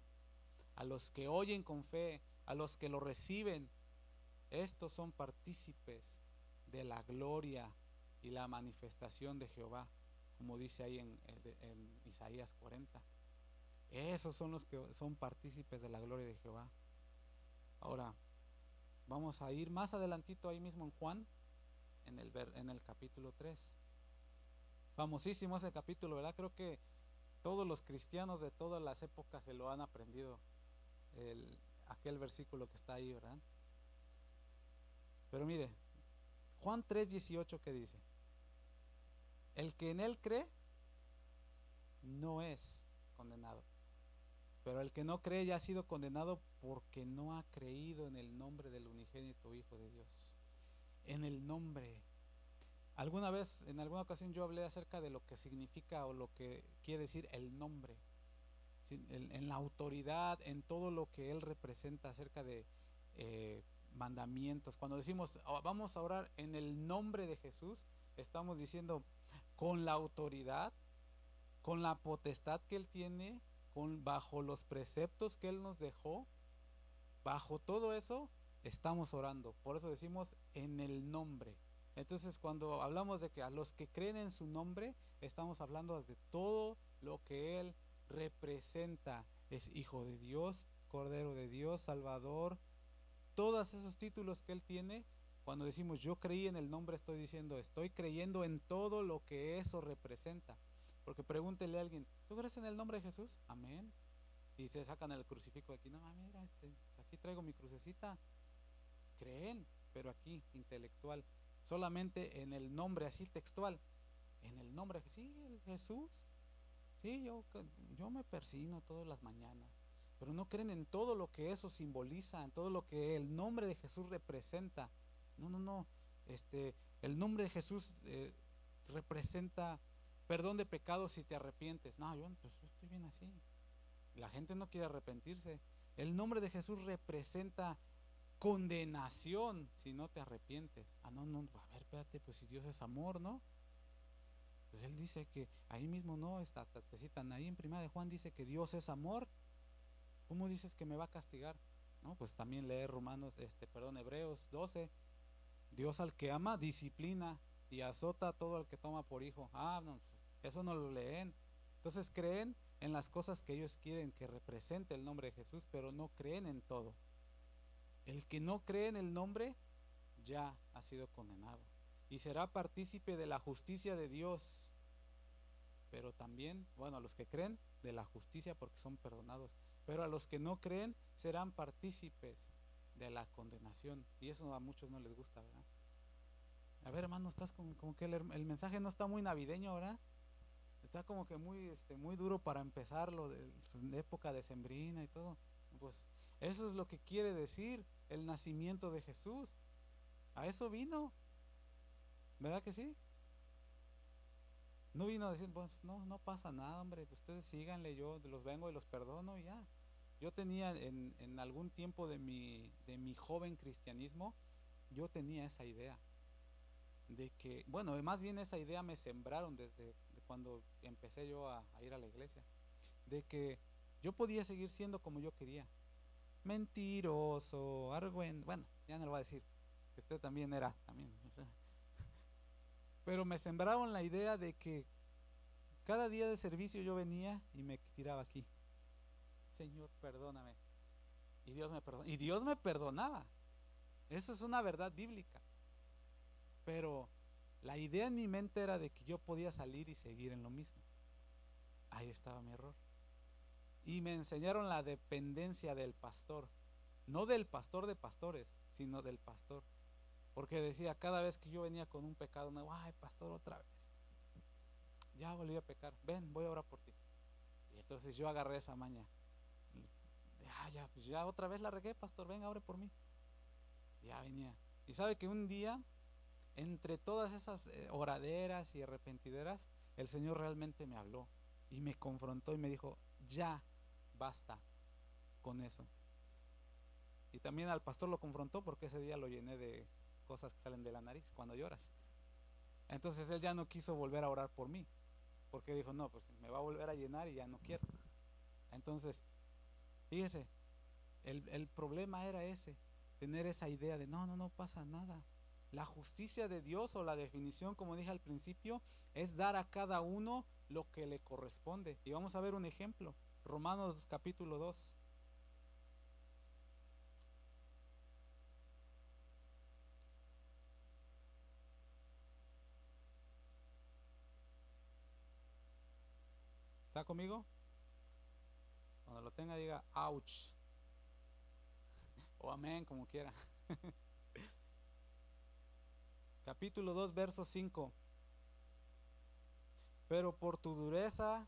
a los que oyen con fe, a los que lo reciben, estos son partícipes de la gloria y la manifestación de Jehová, como dice ahí en, en Isaías 40. Esos son los que son partícipes de la gloria de Jehová. Ahora, vamos a ir más adelantito ahí mismo en Juan, en el, en el capítulo 3. Famosísimo ese capítulo, ¿verdad? Creo que todos los cristianos de todas las épocas se lo han aprendido, el, aquel versículo que está ahí, ¿verdad? Pero mire, Juan 3:18 que dice, el que en él cree no es condenado. Pero el que no cree ya ha sido condenado porque no ha creído en el nombre del unigénito Hijo de Dios. En el nombre. Alguna vez, en alguna ocasión yo hablé acerca de lo que significa o lo que quiere decir el nombre. En, la autoridad, en todo lo que Él representa acerca de eh, mandamientos. Cuando decimos oh, vamos a orar en el nombre de Jesús, estamos diciendo con la autoridad, con la potestad que Él tiene, bajo los preceptos que Él nos dejó, bajo todo eso estamos orando. Por eso decimos en el nombre. Entonces cuando hablamos de que a los que creen en su nombre, estamos hablando de todo lo que Él representa. Es Hijo de Dios, Cordero de Dios, Salvador. Todos esos títulos que Él tiene, cuando decimos yo creí en el nombre, estoy diciendo, estoy creyendo en todo lo que eso representa. Porque pregúntele a alguien, ¿tú crees en el nombre de Jesús? Amén. Y se sacan el crucifijo de aquí. No, mira, este, aquí traigo mi crucecita. Creen, pero aquí, intelectual. Solamente en el nombre así textual. En el nombre, sí, Jesús. Sí, yo, yo me persino todas las mañanas. Pero no creen en todo lo que eso simboliza, en todo lo que el nombre de Jesús representa. No, no, no. Este, el nombre de Jesús eh, representa perdón de pecados si te arrepientes. No, yo, pues, estoy bien así. La gente no quiere arrepentirse. El nombre de Jesús representa condenación si no te arrepientes. Ah, no, no, a ver, espérate, pues si Dios es amor, ¿no? Pues él dice que ahí mismo no, está, te citan ahí en Primera de Juan dice que Dios es amor. ¿Cómo dices que me va a castigar? No, pues también lee Romanos, este, perdón, Hebreos 12. Dios al que ama disciplina y azota a todo el que toma por hijo. Ah, no, eso no lo leen. Entonces creen en las cosas que ellos quieren que represente el nombre de Jesús, pero no creen en todo. El que no cree en el nombre ya ha sido condenado y será partícipe de la justicia de Dios. Pero también, bueno, a los que creen de la justicia porque son perdonados, pero a los que no creen serán partícipes de la condenación. Y eso a muchos no les gusta, ¿verdad? A ver, hermano, estás como, que el, mensaje no está muy navideño, ¿verdad? está como que muy, este, muy duro para empezar lo de, pues, de época decembrina y todo. Pues eso es lo que quiere decir el nacimiento de Jesús. A eso vino. ¿Verdad que sí? No vino a decir, pues no, no pasa nada, hombre, ustedes síganle, yo los vengo y los perdono y ya. Yo tenía en, en algún tiempo de mi, de mi joven cristianismo, yo tenía esa idea de que, bueno, más bien esa idea me sembraron desde cuando empecé yo a, ir a la iglesia, de que yo podía seguir siendo como yo quería, mentiroso, argüen, bueno, ya no lo voy a decir, que usted también era, también, pero me sembraron la idea de que cada día de servicio yo venía y me tiraba aquí, Señor, perdóname, y Dios me perdonaba, y Dios me perdonaba, eso es una verdad bíblica. Pero la idea en mi mente era de que yo podía salir y seguir en lo mismo. Ahí estaba mi error. Y me enseñaron la dependencia del pastor. No del pastor de pastores, sino del pastor. Porque decía, cada vez que yo venía con un pecado nuevo, ay, pastor, otra vez. Ya volví a pecar. Ven, voy a orar por ti. Y entonces yo agarré esa maña. Ah, ya, pues ya otra vez la regué, pastor, ven, abre por mí. Ya venía. Y sabe que un día entre todas esas eh, oraderas y arrepentideras, el Señor realmente me habló y me confrontó y me dijo, ya, basta con eso. Y también al pastor lo confrontó porque ese día lo llené de cosas que salen de la nariz cuando lloras. Entonces él ya no quiso volver a orar por mí, porque dijo, no, pues me va a volver a llenar y ya no quiero. Entonces, fíjese, el, el problema era ese, tener esa idea de, no, no, no pasa nada, la justicia de Dios o la definición, como dije al principio, es dar a cada uno lo que le corresponde. Y vamos a ver un ejemplo. Romanos capítulo 2. ¿Está conmigo? Cuando lo tenga diga, ouch. O amén, como quiera. *laughs* capítulo 2, verso 5. Pero por tu dureza,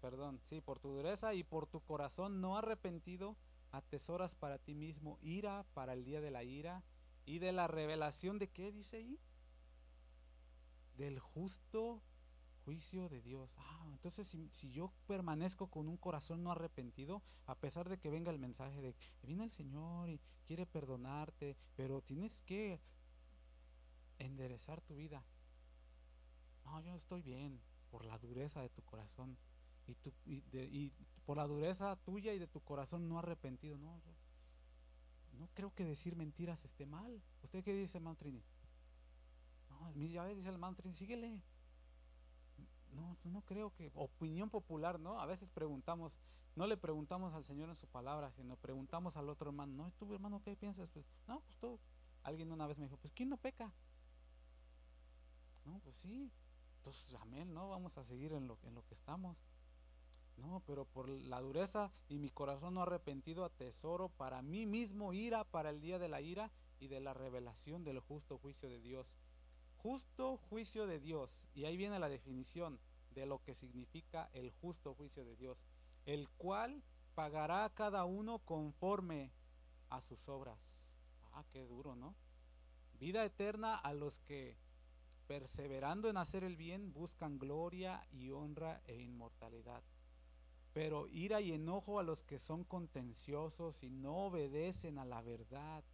perdón, sí, por tu dureza y por tu corazón no arrepentido, atesoras para ti mismo ira para el día de la ira y de la revelación de qué dice ahí? Del justo juicio de Dios. Ah, entonces si, si, yo permanezco con un corazón no arrepentido, a pesar de que venga el mensaje de que viene el Señor y quiere perdonarte, pero tienes que enderezar tu vida. No, yo estoy bien por la dureza de tu corazón y, tu, y, por la dureza tuya y de tu corazón no arrepentido. No, no creo que decir mentiras esté mal. ¿Usted qué dice, hermano Trini? No, ya dice el hermano Trini, síguele. No, no creo que, opinión popular, ¿no? A veces preguntamos, no le preguntamos al Señor en su palabra, sino preguntamos al otro hermano, no, tú hermano, ¿qué piensas? Pues, no, pues tú. Alguien una vez me dijo, pues ¿quién no peca? No, pues sí. Entonces, amén, ¿no? Vamos a seguir en lo, en lo que estamos. No, pero por la dureza y mi corazón no arrepentido atesoro para mí mismo ira para el día de la ira y de la revelación del justo juicio de Dios. Justo juicio de Dios. Y ahí viene la definición de lo que significa el justo juicio de Dios. El cual pagará a cada uno conforme a sus obras. Ah, qué duro, ¿no? Vida eterna a los que perseverando en hacer el bien, buscan gloria y honra e inmortalidad. Pero ira y enojo a los que son contenciosos y no obedecen a la verdad,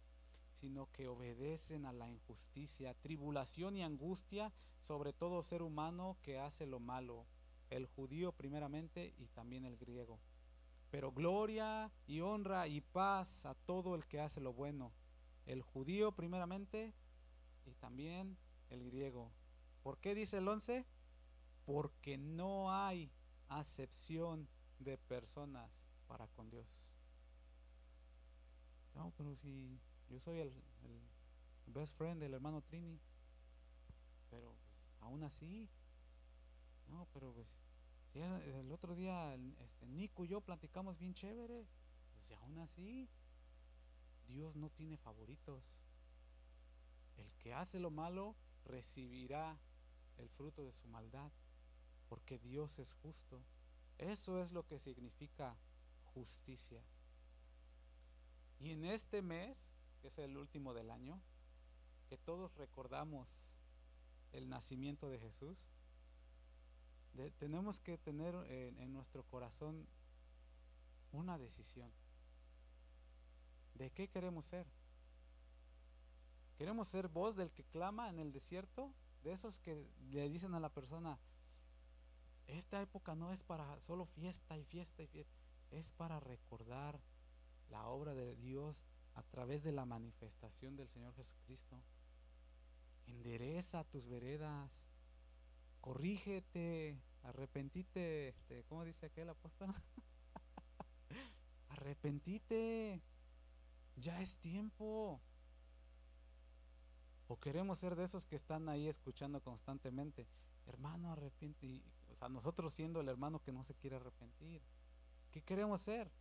sino que obedecen a la injusticia, tribulación y angustia sobre todo ser humano que hace lo malo, el judío primeramente y también el griego. Pero gloria y honra y paz a todo el que hace lo bueno, el judío primeramente y también el griego. ¿Por qué dice el 11? Porque no hay acepción de personas para con Dios. Pero si yo soy el, best friend del hermano Trini, pero pues, aún así, no, pero pues el otro día este, Nico y yo platicamos bien chévere, pues aún así, Dios no tiene favoritos. El que hace lo malo recibirá el fruto de su maldad. porque Dios es justo. Eso es lo que significa justicia. Y en este mes, que es el último del año, que todos recordamos el nacimiento de Jesús, tenemos que tener en nuestro corazón una decisión. ¿De qué queremos ser? ¿Queremos ser voz del que clama en el desierto? De esos que le dicen a la persona, esta época no es para solo fiesta y fiesta y fiesta, es para recordar la obra de Dios a través de la manifestación del Señor Jesucristo. Endereza tus veredas, corrígete, arrepentite, este, ¿cómo dice aquel apóstol? *laughs* arrepentite, ya es tiempo. O queremos ser de esos que están ahí escuchando constantemente, hermano, arrepiente. o sea, nosotros siendo el hermano que no se quiere arrepentir. ¿Qué queremos ser?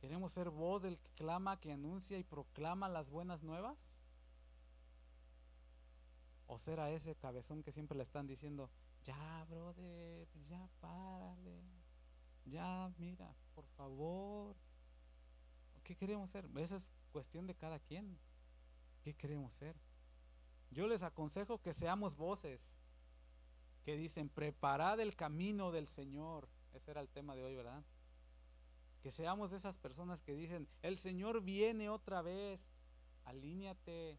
¿Queremos ser voz del que clama, que anuncia y proclama las buenas nuevas? ¿O ser a ese cabezón que siempre le están diciendo, ya, brother, ya párale, ya, mira, por favor? ¿Qué queremos ser? Esa es cuestión de cada quien. ¿Qué queremos ser? Yo les aconsejo que seamos voces que dicen, preparad el camino del Señor. Ese era el tema de hoy, ¿verdad? Que seamos esas personas que dicen, el Señor viene otra vez, alíñate,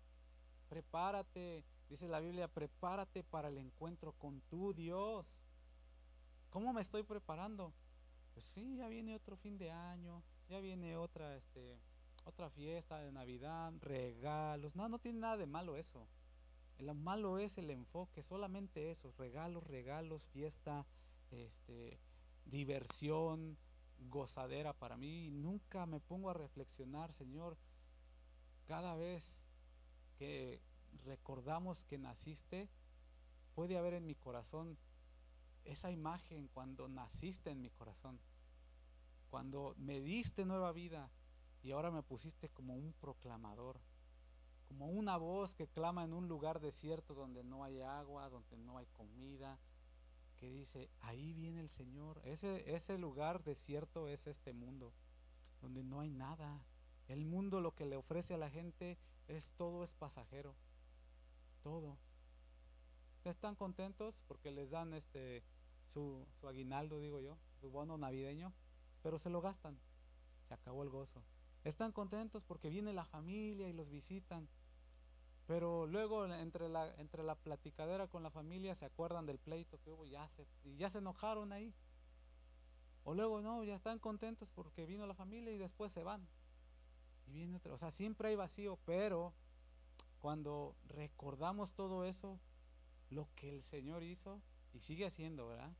prepárate. Dice la Biblia, prepárate para el encuentro con tu Dios. ¿Cómo me estoy preparando? Pues sí, ya viene otro fin de año, ya viene otra, este, otra fiesta de Navidad, regalos. No, no tiene nada de malo eso. Lo malo es el enfoque, solamente eso, regalos, regalos, fiesta, este, diversión, gozadera para mí. nunca me pongo a reflexionar, Señor, cada vez que recordamos que naciste, puede haber en mi corazón esa imagen cuando naciste en mi corazón, cuando me diste nueva vida y ahora me pusiste como un proclamador como una voz que clama en un lugar desierto donde no hay agua, donde no hay comida, que dice, ahí viene el Señor. Ese, ese lugar desierto es este mundo, donde no hay nada. El mundo lo que le ofrece a la gente es todo es pasajero, todo. Están contentos porque les dan este su, su aguinaldo, digo yo, su bono navideño, pero se lo gastan. Se acabó el gozo. Están contentos porque viene la familia y los visitan, pero luego entre la, entre la platicadera con la familia se acuerdan del pleito que hubo ya se, y ya se enojaron ahí. O luego no, ya están contentos porque vino la familia y después se van. Y viene otro. O sea, siempre hay vacío, pero cuando recordamos todo eso, lo que el Señor hizo y sigue haciendo, ¿verdad?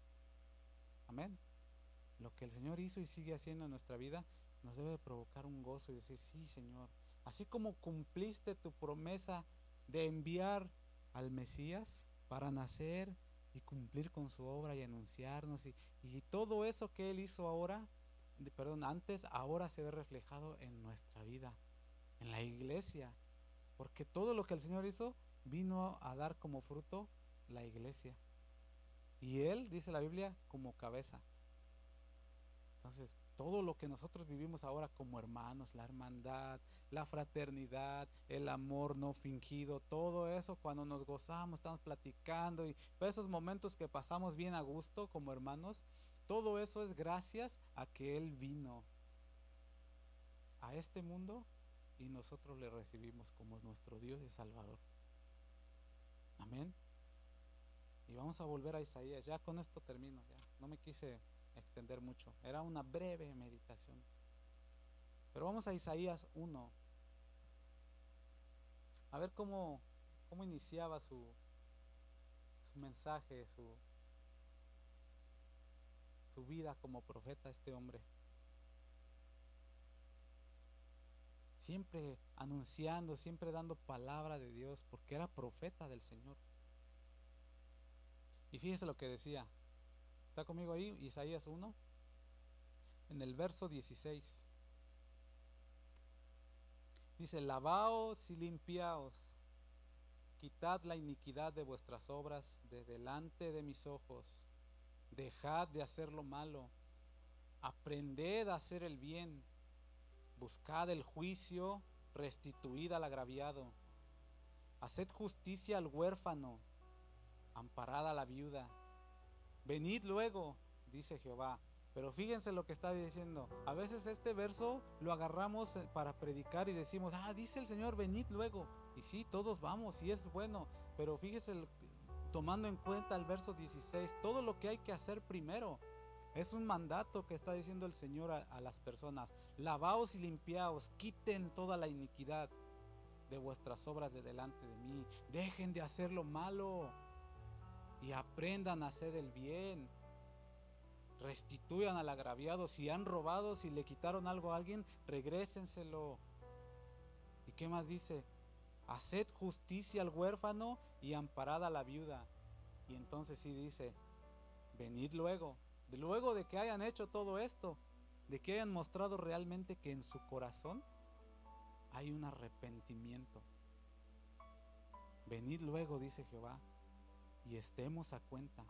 Amén. Lo que el Señor hizo y sigue haciendo en nuestra vida nos debe provocar un gozo y decir, sí, Señor, así como cumpliste tu promesa de enviar al Mesías para nacer y cumplir con su obra y anunciarnos y, todo eso que él hizo ahora, perdón, antes, ahora se ve reflejado en nuestra vida, en la iglesia, porque todo lo que el Señor hizo vino a dar como fruto la iglesia. Y él, dice la Biblia, como cabeza. Entonces, todo lo que nosotros vivimos ahora como hermanos, la hermandad, la fraternidad, el amor no fingido, todo eso cuando nos gozamos, estamos platicando y esos momentos que pasamos bien a gusto como hermanos, todo eso es gracias a que Él vino a este mundo y nosotros le recibimos como nuestro Dios y Salvador. Amén. Y vamos a volver a Isaías. Ya con esto termino. Ya no me quise extender mucho. Era una breve meditación. Pero vamos a Isaías 1. A ver cómo, cómo iniciaba su, su mensaje, su, su vida como profeta este hombre. Siempre anunciando, siempre dando palabra de Dios, porque era profeta del Señor. Y fíjese lo que decía, ¿Está conmigo ahí? Isaías 1, en el verso 16. Dice, lavaos y limpiaos, quitad la iniquidad de vuestras obras de delante de mis ojos, dejad de hacer lo malo, aprended a hacer el bien, buscad el juicio, restituid al agraviado, haced justicia al huérfano, amparad a la viuda, venid luego, dice Jehová, pero fíjense lo que está diciendo. A veces este verso lo agarramos eh, para predicar y decimos, ah, dice el Señor, venid luego. Y sí, todos vamos y es bueno. Pero fíjese, tomando en cuenta el verso 16, todo lo que hay que hacer primero. Es un mandato que está diciendo el Señor a, a las personas. Lavaos y limpiaos, quiten toda la iniquidad de vuestras obras de delante de mí. Dejen de hacer lo malo y aprendan a hacer el bien restituyan al agraviado. Si han robado, si le quitaron algo a alguien, regrésenselo. ¿Y qué más dice? Haced justicia al huérfano y amparad a la viuda. Y entonces sí dice, venid luego, luego de que hayan hecho todo esto, de que hayan mostrado realmente que en su corazón hay un arrepentimiento. Venid luego, dice Jehová, y estemos a cuenta.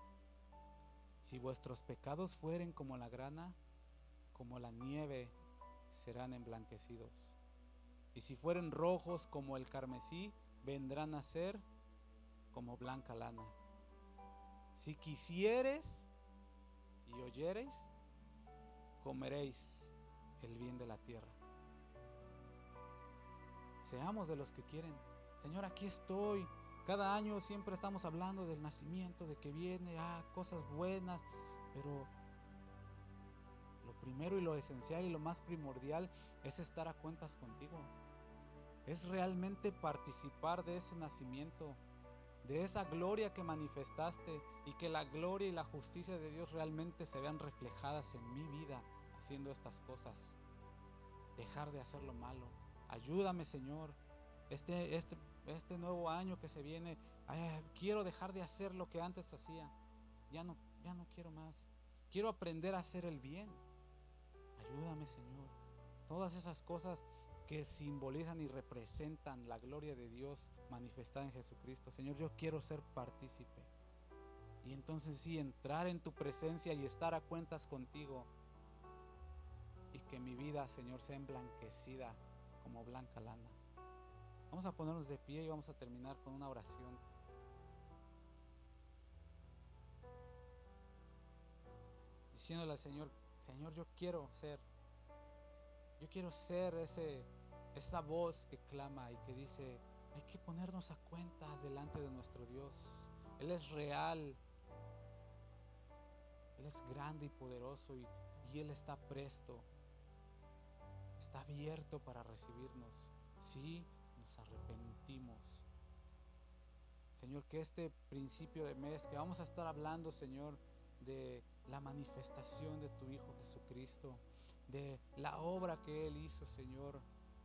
Si vuestros pecados fueren como la grana, como la nieve serán emblanquecidos. Y si fueren rojos como el carmesí, vendrán a ser como blanca lana. Si quisieres y oyereis, comeréis el bien de la tierra. Seamos de los que quieren. Señor, aquí estoy. Cada año siempre estamos hablando del nacimiento, de que viene, ah, cosas buenas, pero lo primero y lo esencial y lo más primordial es estar a cuentas contigo. Es realmente participar de ese nacimiento, de esa gloria que manifestaste y que la gloria y la justicia de Dios realmente se vean reflejadas en mi vida haciendo estas cosas. Dejar de hacer lo malo. Ayúdame, Señor. Este, este, este nuevo año que se viene, quiero dejar de hacer lo que antes hacía. Ya no, ya no quiero más. Quiero aprender a hacer el bien. Ayúdame, Señor. Todas esas cosas que simbolizan y representan la gloria de Dios manifestada en Jesucristo. Señor, yo quiero ser partícipe. Y entonces sí, entrar en tu presencia y estar a cuentas contigo. Y que mi vida, Señor, sea emblanquecida como blanca lana. Vamos a ponernos de pie y vamos a terminar con una oración. Diciéndole al Señor, Señor, yo quiero ser, yo quiero ser ese, esa voz que clama y que dice, hay que ponernos a cuentas delante de nuestro Dios. Él es real, Él es grande y poderoso y, y Él está presto, está abierto para recibirnos. Sí, arrepentimos. Señor, que este principio de mes, que vamos a estar hablando, Señor, de la manifestación de tu Hijo Jesucristo, de la obra que Él hizo, Señor,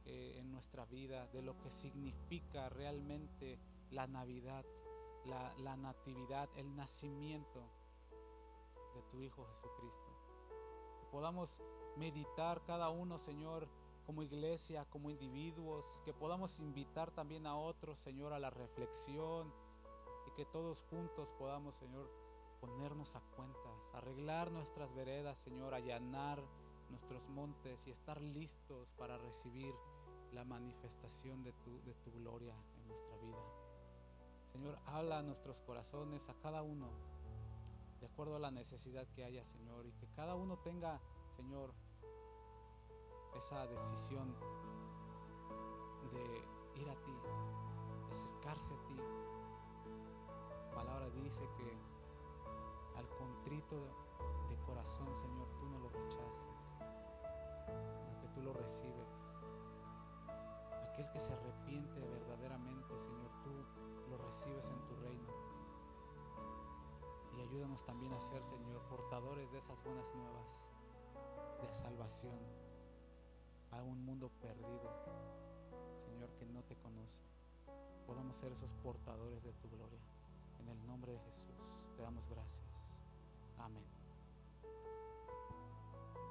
eh, en nuestra vida, de lo que significa realmente la Navidad, la, la natividad, el nacimiento de tu Hijo Jesucristo. Que podamos meditar cada uno, Señor, como iglesia, como individuos, que podamos invitar también a otros, Señor, a la reflexión y que todos juntos podamos, Señor, ponernos a cuentas, arreglar nuestras veredas, Señor, allanar nuestros montes y estar listos para recibir la manifestación de tu, de tu gloria en nuestra vida. Señor, habla a nuestros corazones, a cada uno, de acuerdo a la necesidad que haya, Señor, y que cada uno tenga, Señor, esa decisión de ir a ti, de acercarse a ti. La palabra dice que al contrito de corazón, Señor, tú no lo rechaces, sino que tú lo recibes. Aquel que se arrepiente verdaderamente, Señor, tú lo recibes en tu reino. Y ayúdanos también a ser, Señor, portadores de esas buenas nuevas de salvación un mundo perdido, Señor, que no te conoce. Podamos ser esos portadores de tu gloria. En el nombre de Jesús,